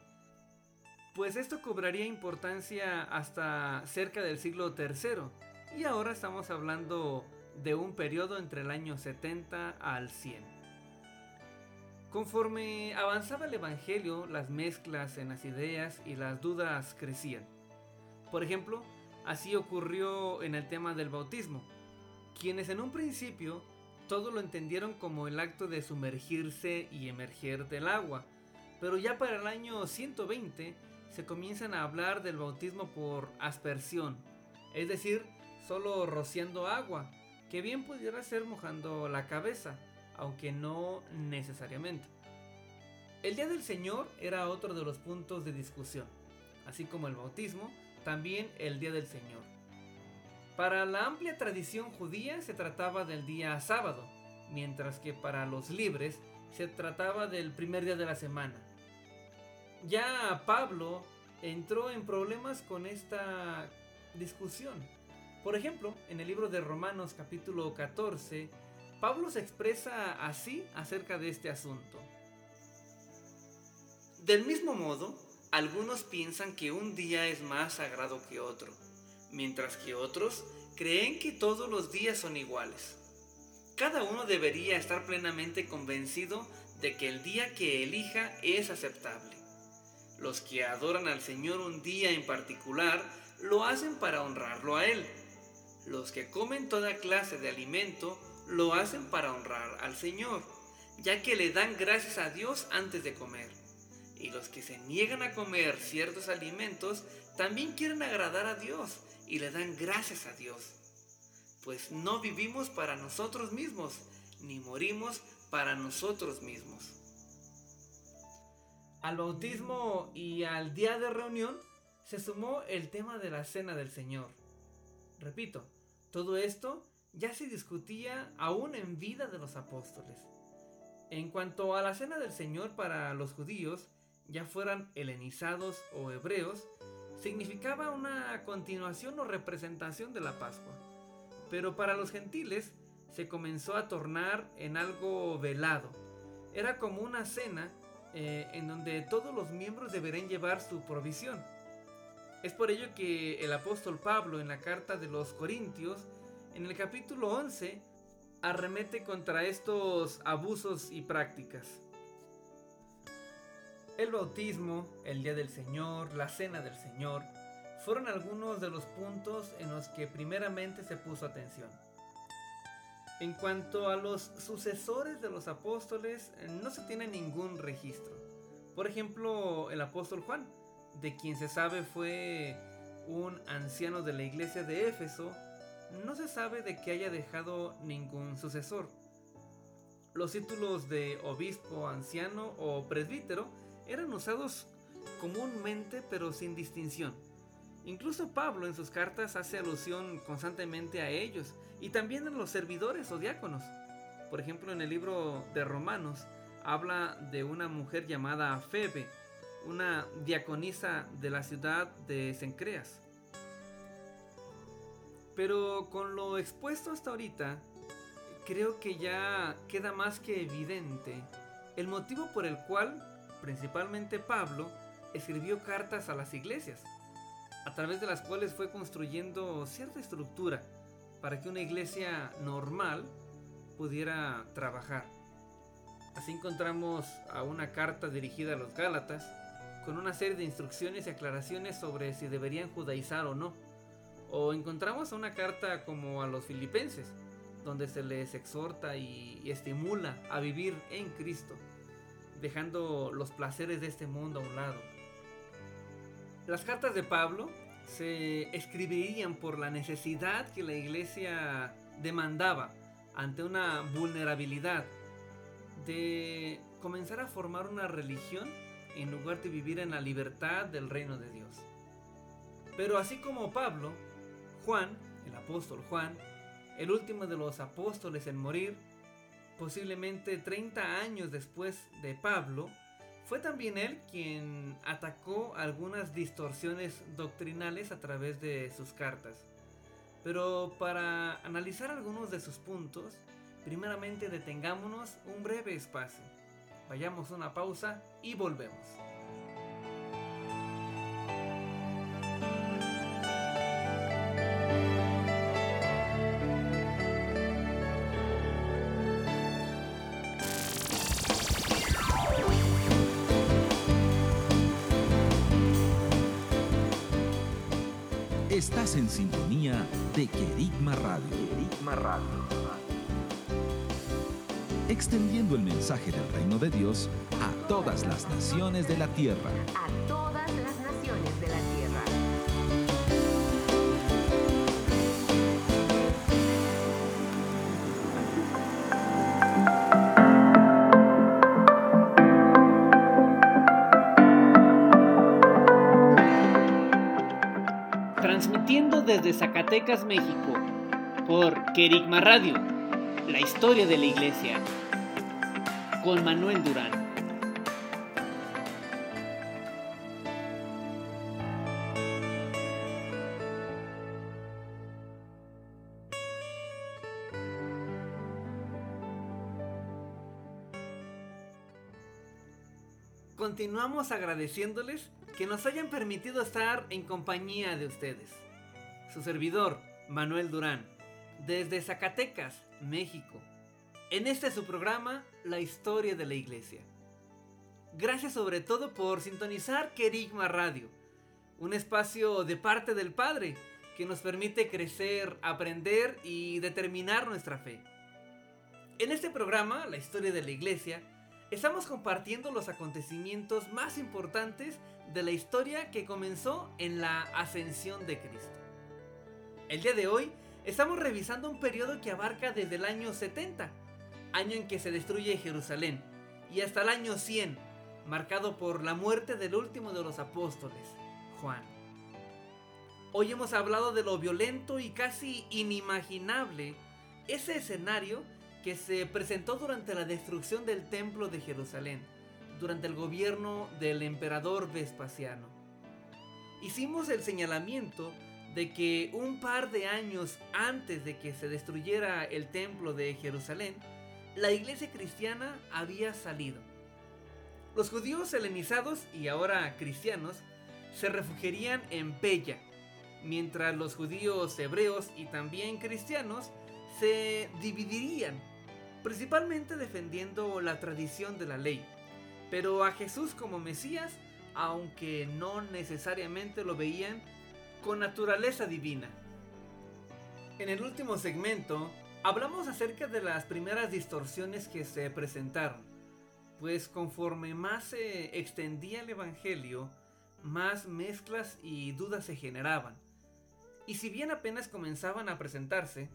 Pues esto cobraría importancia hasta cerca del siglo III y ahora estamos hablando de un periodo entre el año 70 al 100. Conforme avanzaba el Evangelio, las mezclas en las ideas y las dudas crecían. Por ejemplo, así ocurrió en el tema del bautismo, quienes en un principio todo lo entendieron como el acto de sumergirse y emerger del agua, pero ya para el año 120 se comienzan a hablar del bautismo por aspersión, es decir, solo rociando agua, que bien pudiera ser mojando la cabeza, aunque no necesariamente. El Día del Señor era otro de los puntos de discusión, así como el bautismo, también el Día del Señor. Para la amplia tradición judía se trataba del día sábado, mientras que para los libres se trataba del primer día de la semana. Ya Pablo entró en problemas con esta discusión. Por ejemplo, en el libro de Romanos capítulo 14, Pablo se expresa así acerca de este asunto. Del mismo modo, algunos piensan que un día es más sagrado que otro, mientras que otros creen que todos los días son iguales. Cada uno debería estar plenamente convencido de que el día que elija es aceptable. Los que adoran al Señor un día en particular lo hacen para honrarlo a Él. Los que comen toda clase de alimento lo hacen para honrar al Señor, ya que le dan gracias a Dios antes de comer y los que se niegan a comer ciertos alimentos también quieren agradar a Dios y le dan gracias a Dios. Pues no vivimos para nosotros mismos, ni morimos para nosotros mismos. Al bautismo y al día de reunión se sumó el tema de la cena del Señor. Repito, todo esto ya se discutía aún en vida de los apóstoles. En cuanto a la cena del Señor para los judíos, ya fueran helenizados o hebreos, significaba una continuación o representación de la Pascua. Pero para los gentiles se comenzó a tornar en algo velado. Era como una cena eh, en donde todos los miembros deberían llevar su provisión. Es por ello que el apóstol Pablo en la carta de los Corintios, en el capítulo 11, arremete contra estos abusos y prácticas. El bautismo, el día del Señor, la cena del Señor, fueron algunos de los puntos en los que primeramente se puso atención. En cuanto a los sucesores de los apóstoles, no se tiene ningún registro. Por ejemplo, el apóstol Juan, de quien se sabe fue un anciano de la iglesia de Éfeso, no se sabe de que haya dejado ningún sucesor. Los títulos de obispo, anciano o presbítero eran usados comúnmente pero sin distinción. Incluso Pablo en sus cartas hace alusión constantemente a ellos y también a los servidores o diáconos. Por ejemplo, en el libro de Romanos habla de una mujer llamada Febe, una diaconisa de la ciudad de Cencreas. Pero con lo expuesto hasta ahorita, creo que ya queda más que evidente el motivo por el cual, principalmente Pablo, escribió cartas a las iglesias, a través de las cuales fue construyendo cierta estructura para que una iglesia normal pudiera trabajar. Así encontramos a una carta dirigida a los Gálatas, con una serie de instrucciones y aclaraciones sobre si deberían judaizar o no. O encontramos una carta como a los filipenses, donde se les exhorta y, estimula a vivir en Cristo, dejando los placeres de este mundo a un lado. Las cartas de Pablo se escribirían por la necesidad que la iglesia demandaba ante una vulnerabilidad de comenzar a formar una religión en lugar de vivir en la libertad del reino de Dios. Pero así como Pablo, Juan, el apóstol Juan, el último de los apóstoles en morir, posiblemente 30 años después de Pablo, fue también él quien atacó algunas distorsiones doctrinales a través de sus cartas. Pero para analizar algunos de sus puntos, primeramente detengámonos un breve espacio. Vayamos a una pausa y volvemos. Estás en sintonía de Querigma Radio. Querigma Radio. Extendiendo el mensaje del reino de Dios a todas las naciones de la tierra. A todas las naciones de la tierra. Transmitiendo desde Zacatecas, México, por Querigma Radio, la historia de la iglesia, con Manuel Durán. Continuamos agradeciéndoles que nos hayan permitido estar en compañía de ustedes. Su servidor, Manuel Durán, desde Zacatecas, México. En este su programa, La historia de la iglesia. Gracias sobre todo por sintonizar Querigma Radio, un espacio de parte del Padre que nos permite crecer, aprender y determinar nuestra fe. En este programa, La historia de la iglesia, estamos compartiendo los acontecimientos más importantes de la historia que comenzó en la ascensión de Cristo. El día de hoy estamos revisando un periodo que abarca desde el año 70, año en que se destruye Jerusalén, y hasta el año 100, marcado por la muerte del último de los apóstoles, Juan. Hoy hemos hablado de lo violento y casi inimaginable ese escenario que se presentó durante la destrucción del templo de Jerusalén, durante el gobierno del emperador Vespasiano. Hicimos el señalamiento de que un par de años antes de que se destruyera el templo de Jerusalén, la iglesia cristiana había salido. Los judíos helenizados y ahora cristianos se refugiarían en Pella, mientras los judíos hebreos y también cristianos se dividirían principalmente defendiendo la tradición de la ley, pero a Jesús como Mesías, aunque no necesariamente lo veían con naturaleza divina. En el último segmento Hablamos acerca de las primeras distorsiones que se presentaron, pues conforme más se extendía el Evangelio, más mezclas y dudas se generaban. Y si bien apenas comenzaban a presentarse,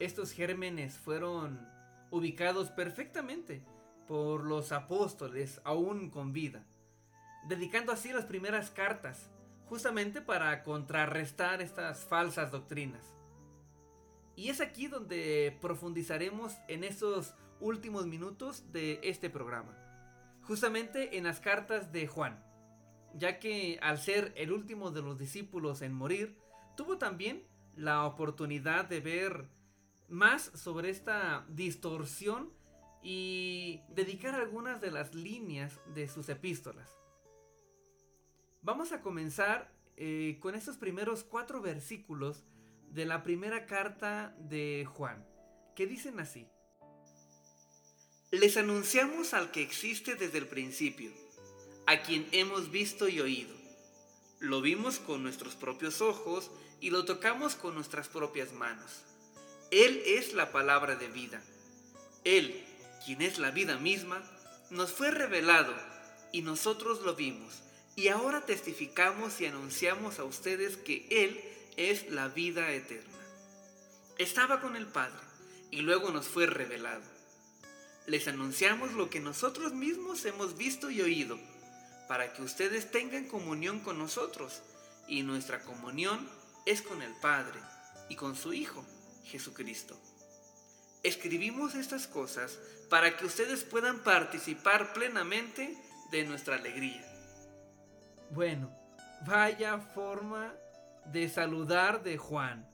estos gérmenes fueron ubicados perfectamente por los apóstoles aún con vida, dedicando así las primeras cartas, justamente para contrarrestar estas falsas doctrinas. Y es aquí donde profundizaremos en esos últimos minutos de este programa, justamente en las cartas de Juan, ya que al ser el último de los discípulos en morir, tuvo también la oportunidad de ver más sobre esta distorsión y dedicar algunas de las líneas de sus epístolas. Vamos a comenzar eh, con estos primeros cuatro versículos de la primera carta de Juan, que dicen así. Les anunciamos al que existe desde el principio, a quien hemos visto y oído. Lo vimos con nuestros propios ojos y lo tocamos con nuestras propias manos. Él es la palabra de vida. Él, quien es la vida misma, nos fue revelado y nosotros lo vimos. Y ahora testificamos y anunciamos a ustedes que Él es la vida eterna. Estaba con el Padre y luego nos fue revelado. Les anunciamos lo que nosotros mismos hemos visto y oído, para que ustedes tengan comunión con nosotros, y nuestra comunión es con el Padre y con su Hijo, Jesucristo. Escribimos estas cosas para que ustedes puedan participar plenamente de nuestra alegría. Bueno, vaya forma de saludar de Juan.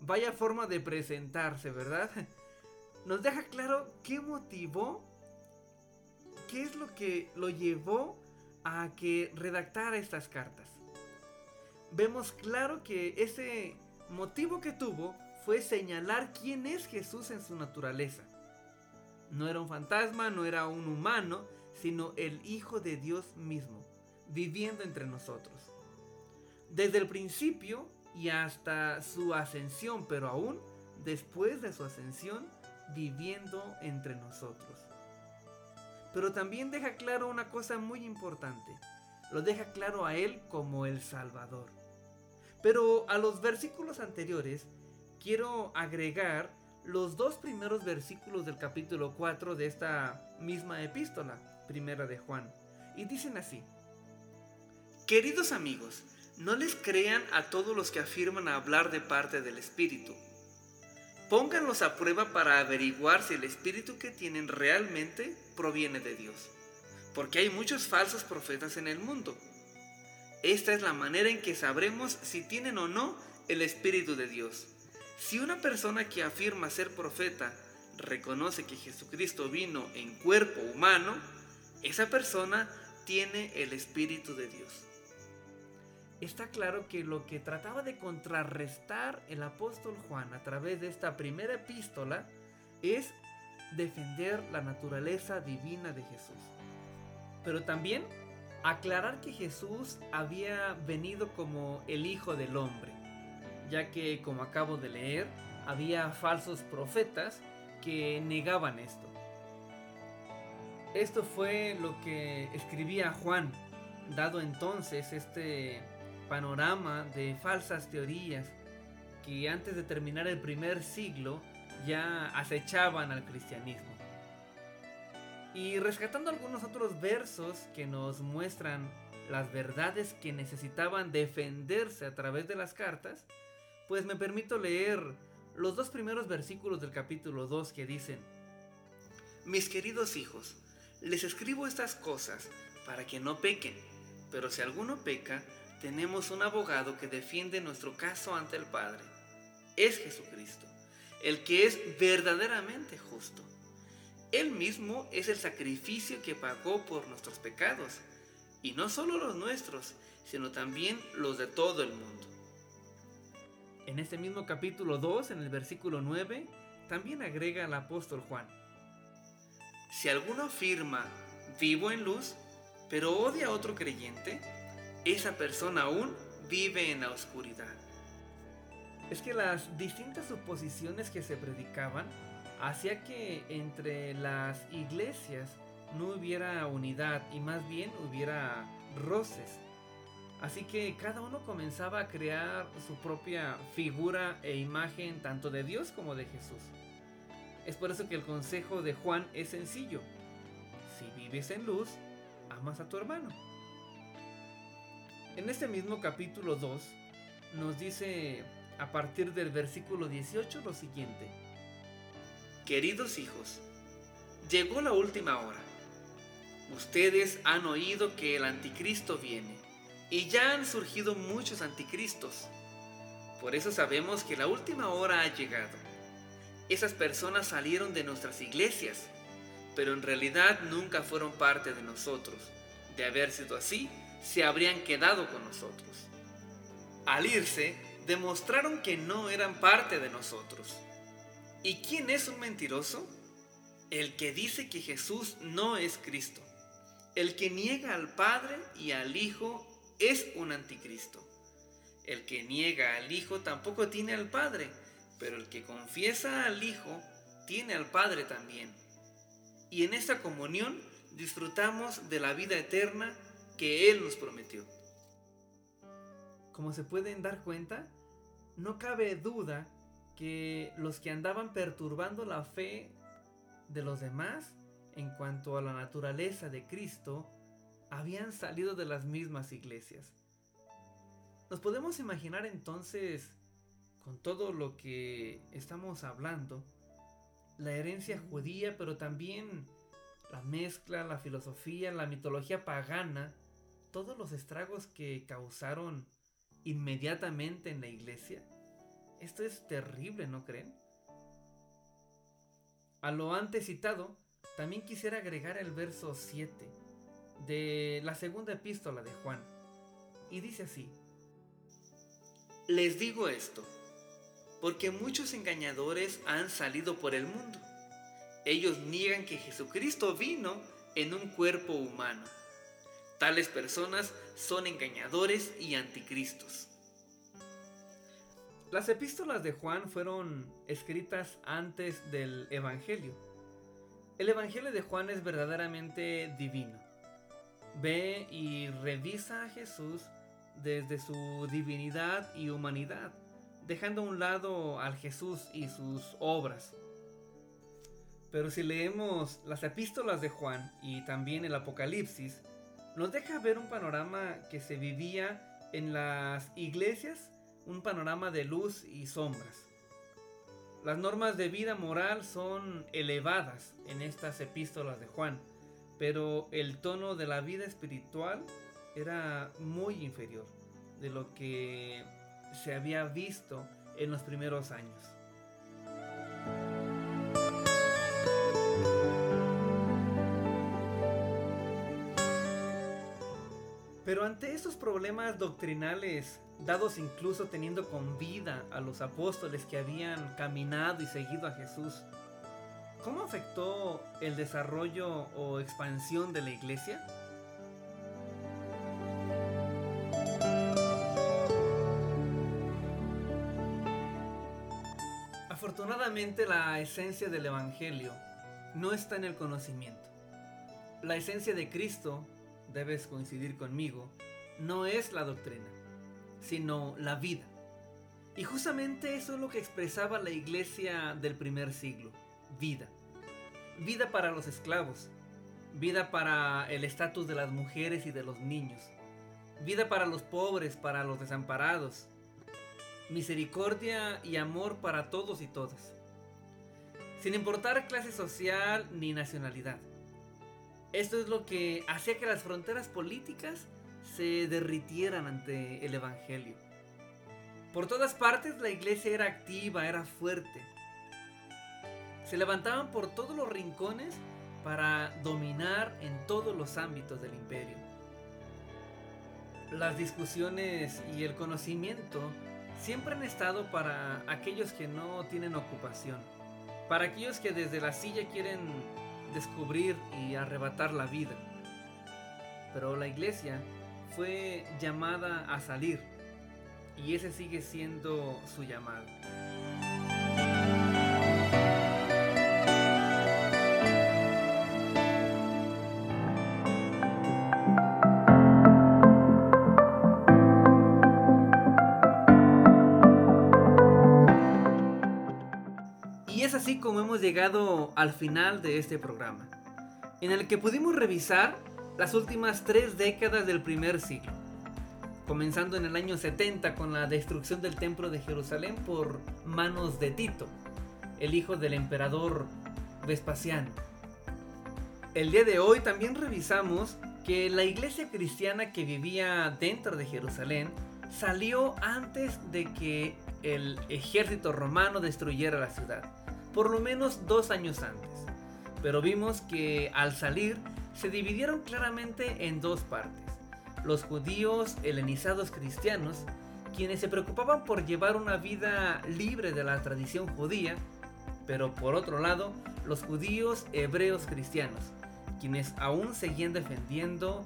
Vaya forma de presentarse, ¿verdad? [laughs] Nos deja claro qué motivó, qué es lo que lo llevó a que redactara estas cartas. Vemos claro que ese motivo que tuvo fue señalar quién es Jesús en su naturaleza. No era un fantasma, no era un humano, sino el Hijo de Dios mismo, viviendo entre nosotros desde el principio y hasta su ascensión, pero aún después de su ascensión, viviendo entre nosotros. Pero también deja claro una cosa muy importante. Lo deja claro a Él como el Salvador. Pero a los versículos anteriores quiero agregar los dos primeros versículos del capítulo 4 de esta misma epístola, primera de Juan. Y dicen así. Queridos amigos, no les crean a todos los que afirman hablar de parte del Espíritu. Pónganlos a prueba para averiguar si el Espíritu que tienen realmente proviene de Dios. Porque hay muchos falsos profetas en el mundo. Esta es la manera en que sabremos si tienen o no el Espíritu de Dios. Si una persona que afirma ser profeta reconoce que Jesucristo vino en cuerpo humano, esa persona tiene el Espíritu de Dios está claro que lo que trataba de contrarrestar el apóstol Juan a través de esta primera epístola es defender la naturaleza divina de Jesús. Pero también aclarar que Jesús había venido como el Hijo del Hombre, ya que, como acabo de leer, había falsos profetas que negaban esto. Esto fue lo que escribía Juan, dado entonces este panorama de falsas teorías que antes de terminar el primer siglo ya acechaban al cristianismo. Y rescatando algunos otros versos que nos muestran las verdades que necesitaban defenderse a través de las cartas, pues me permito leer los dos primeros versículos del capítulo 2 que dicen, Mis queridos hijos, les escribo estas cosas para que no pequen, pero si alguno peca, tenemos un abogado que defiende nuestro caso ante el Padre. Es Jesucristo, el que es verdaderamente justo. Él mismo es el sacrificio que pagó por nuestros pecados, y no solo los nuestros, sino también los de todo el mundo. En este mismo capítulo 2, en el versículo 9, también agrega el apóstol Juan. Si alguno afirma, vivo en luz, pero odia a otro creyente, esa persona aún vive en la oscuridad. es que las distintas suposiciones que se predicaban hacía que entre las iglesias no hubiera unidad y más bien hubiera roces. Así que cada uno comenzaba a crear su propia figura e imagen tanto de Dios como de Jesús. Es por eso que el consejo de Juan es sencillo. Si vives en luz, amas a tu hermano. En este mismo capítulo 2 nos dice a partir del versículo 18 lo siguiente. Queridos hijos, llegó la última hora. Ustedes han oído que el anticristo viene y ya han surgido muchos anticristos. Por eso sabemos que la última hora ha llegado. Esas personas salieron de nuestras iglesias, pero en realidad nunca fueron parte de nosotros. De haber sido así, se habrían quedado con nosotros. Al irse, demostraron que no eran parte de nosotros. ¿Y quién es un mentiroso? El que dice que Jesús no es Cristo. El que niega al Padre y al Hijo es un anticristo. El que niega al Hijo tampoco tiene al Padre, pero el que confiesa al Hijo tiene al Padre también. Y en esta comunión disfrutamos de la vida eterna que Él nos prometió. Como se pueden dar cuenta, no cabe duda que los que andaban perturbando la fe de los demás en cuanto a la naturaleza de Cristo habían salido de las mismas iglesias. Nos podemos imaginar entonces, con todo lo que estamos hablando, la herencia judía, pero también la mezcla, la filosofía, la mitología pagana, todos los estragos que causaron inmediatamente en la iglesia. Esto es terrible, ¿no creen? A lo antes citado, también quisiera agregar el verso 7 de la segunda epístola de Juan. Y dice así, Les digo esto, porque muchos engañadores han salido por el mundo. Ellos niegan que Jesucristo vino en un cuerpo humano. Tales personas son engañadores y anticristos. Las epístolas de Juan fueron escritas antes del Evangelio. El Evangelio de Juan es verdaderamente divino. Ve y revisa a Jesús desde su divinidad y humanidad, dejando a un lado al Jesús y sus obras. Pero si leemos las epístolas de Juan y también el Apocalipsis, nos deja ver un panorama que se vivía en las iglesias, un panorama de luz y sombras. Las normas de vida moral son elevadas en estas epístolas de Juan, pero el tono de la vida espiritual era muy inferior de lo que se había visto en los primeros años. Pero ante estos problemas doctrinales, dados incluso teniendo con vida a los apóstoles que habían caminado y seguido a Jesús, ¿cómo afectó el desarrollo o expansión de la iglesia? Afortunadamente la esencia del Evangelio no está en el conocimiento. La esencia de Cristo debes coincidir conmigo, no es la doctrina, sino la vida. Y justamente eso es lo que expresaba la iglesia del primer siglo, vida. Vida para los esclavos, vida para el estatus de las mujeres y de los niños, vida para los pobres, para los desamparados, misericordia y amor para todos y todas, sin importar clase social ni nacionalidad. Esto es lo que hacía que las fronteras políticas se derritieran ante el Evangelio. Por todas partes la iglesia era activa, era fuerte. Se levantaban por todos los rincones para dominar en todos los ámbitos del imperio. Las discusiones y el conocimiento siempre han estado para aquellos que no tienen ocupación, para aquellos que desde la silla quieren descubrir y arrebatar la vida. Pero la iglesia fue llamada a salir, y ese sigue siendo su llamado. Como hemos llegado al final de este programa, en el que pudimos revisar las últimas tres décadas del primer siglo, comenzando en el año 70 con la destrucción del templo de Jerusalén por manos de Tito, el hijo del emperador Vespasiano. El día de hoy también revisamos que la iglesia cristiana que vivía dentro de Jerusalén salió antes de que el ejército romano destruyera la ciudad, por lo menos dos años antes. Pero vimos que al salir se dividieron claramente en dos partes. Los judíos helenizados cristianos, quienes se preocupaban por llevar una vida libre de la tradición judía, pero por otro lado, los judíos hebreos cristianos, quienes aún seguían defendiendo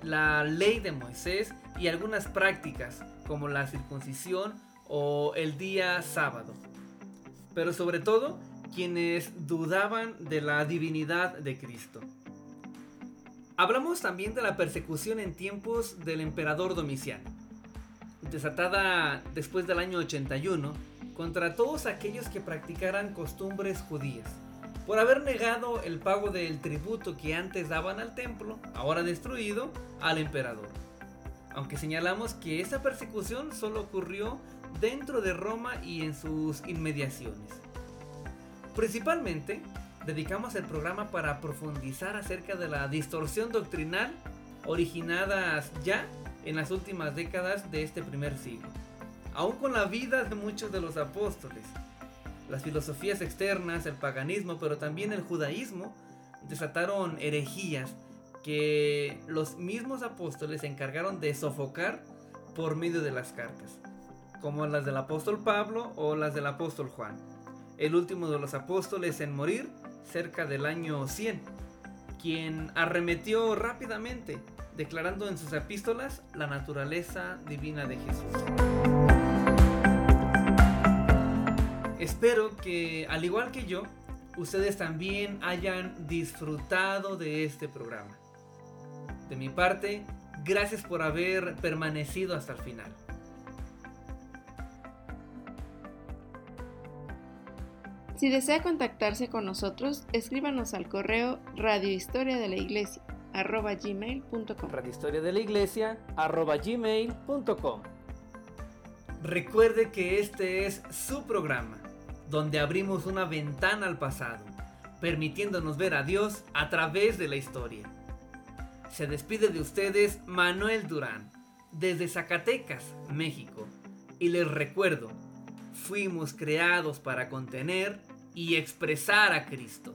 la ley de Moisés y algunas prácticas como la circuncisión o el día sábado. Pero sobre todo, quienes dudaban de la divinidad de Cristo. Hablamos también de la persecución en tiempos del emperador Domiciano, desatada después del año 81 contra todos aquellos que practicaran costumbres judías, por haber negado el pago del tributo que antes daban al templo, ahora destruido, al emperador. Aunque señalamos que esa persecución solo ocurrió dentro de Roma y en sus inmediaciones. Principalmente, dedicamos el programa para profundizar acerca de la distorsión doctrinal originadas ya en las últimas décadas de este primer siglo, aún con la vida de muchos de los apóstoles. Las filosofías externas, el paganismo, pero también el judaísmo, desataron herejías que los mismos apóstoles se encargaron de sofocar por medio de las cartas, como las del apóstol Pablo o las del apóstol Juan, el último de los apóstoles en morir cerca del año 100, quien arremetió rápidamente, declarando en sus epístolas la naturaleza divina de Jesús. Espero que, al igual que yo, ustedes también hayan disfrutado de este programa. De mi parte, gracias por haber permanecido hasta el final. Si desea contactarse con nosotros, escríbanos al correo radiohistoria de la iglesia arroba gmail.com. Radiohistoria de la iglesia arroba gmail.com. Recuerde que este es su programa, donde abrimos una ventana al pasado, permitiéndonos ver a Dios a través de la historia. Se despide de ustedes Manuel Durán, desde Zacatecas, México. Y les recuerdo, fuimos creados para contener y expresar a Cristo.